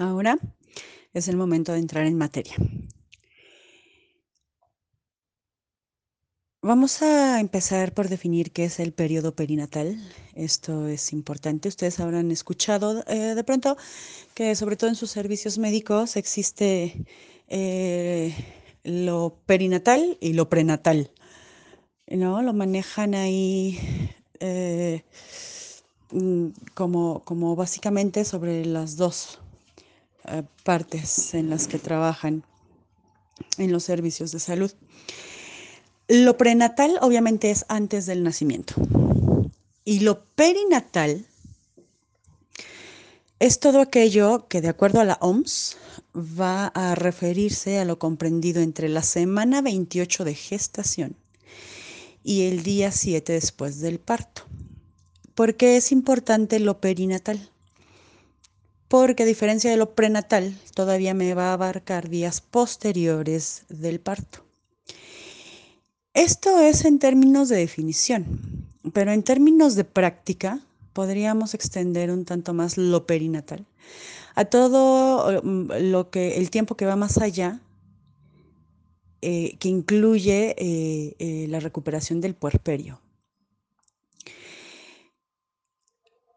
Ahora es el momento de entrar en materia. Vamos a empezar por definir qué es el periodo perinatal. Esto es importante. Ustedes habrán escuchado eh, de pronto que sobre todo en sus servicios médicos existe eh, lo perinatal y lo prenatal. ¿no? Lo manejan ahí eh, mm, como, como básicamente sobre las dos eh, partes en las que trabajan en los servicios de salud. Lo prenatal obviamente es antes del nacimiento y lo perinatal es todo aquello que de acuerdo a la OMS va a referirse a lo comprendido entre la semana 28 de gestación y el día 7 después del parto. ¿Por qué es importante lo perinatal? Porque a diferencia de lo prenatal, todavía me va a abarcar días posteriores del parto. Esto es en términos de definición, pero en términos de práctica podríamos extender un tanto más lo perinatal a todo mm, lo que el tiempo que va más allá, eh, que incluye eh, eh, la recuperación del puerperio.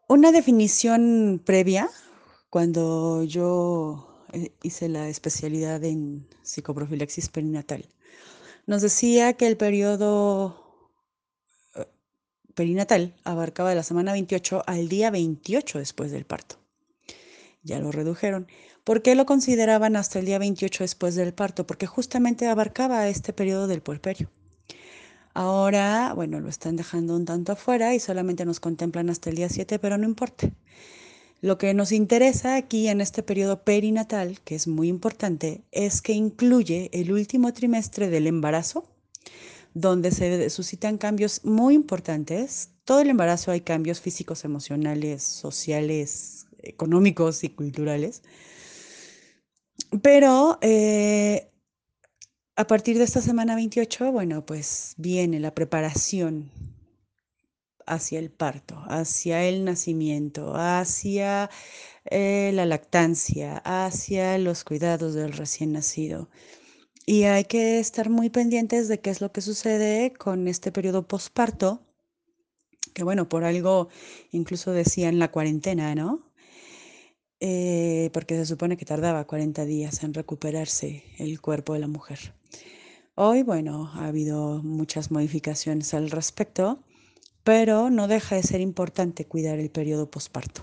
Una definición previa cuando yo eh, hice la especialidad en psicoprofilaxis perinatal, nos decía que el periodo eh, perinatal abarcaba de la semana 28 al día 28 después del parto. Ya lo redujeron. ¿Por qué lo consideraban hasta el día 28 después del parto? Porque justamente abarcaba este periodo del puerperio. Ahora, bueno, lo están dejando un tanto afuera y solamente nos contemplan hasta el día 7, pero no importa. Lo que nos interesa aquí en este periodo perinatal, que es muy importante, es que incluye el último trimestre del embarazo, donde se suscitan cambios muy importantes. Todo el embarazo hay cambios físicos, emocionales, sociales, económicos y culturales. Pero eh, a partir de esta semana 28, bueno, pues viene la preparación hacia el parto, hacia el nacimiento, hacia eh, la lactancia, hacia los cuidados del recién nacido. Y hay que estar muy pendientes de qué es lo que sucede con este periodo posparto, que bueno, por algo incluso decían la cuarentena, ¿no? Eh, porque se supone que tardaba 40 días en recuperarse el cuerpo de la mujer. Hoy, bueno, ha habido muchas modificaciones al respecto pero no deja de ser importante cuidar el periodo posparto.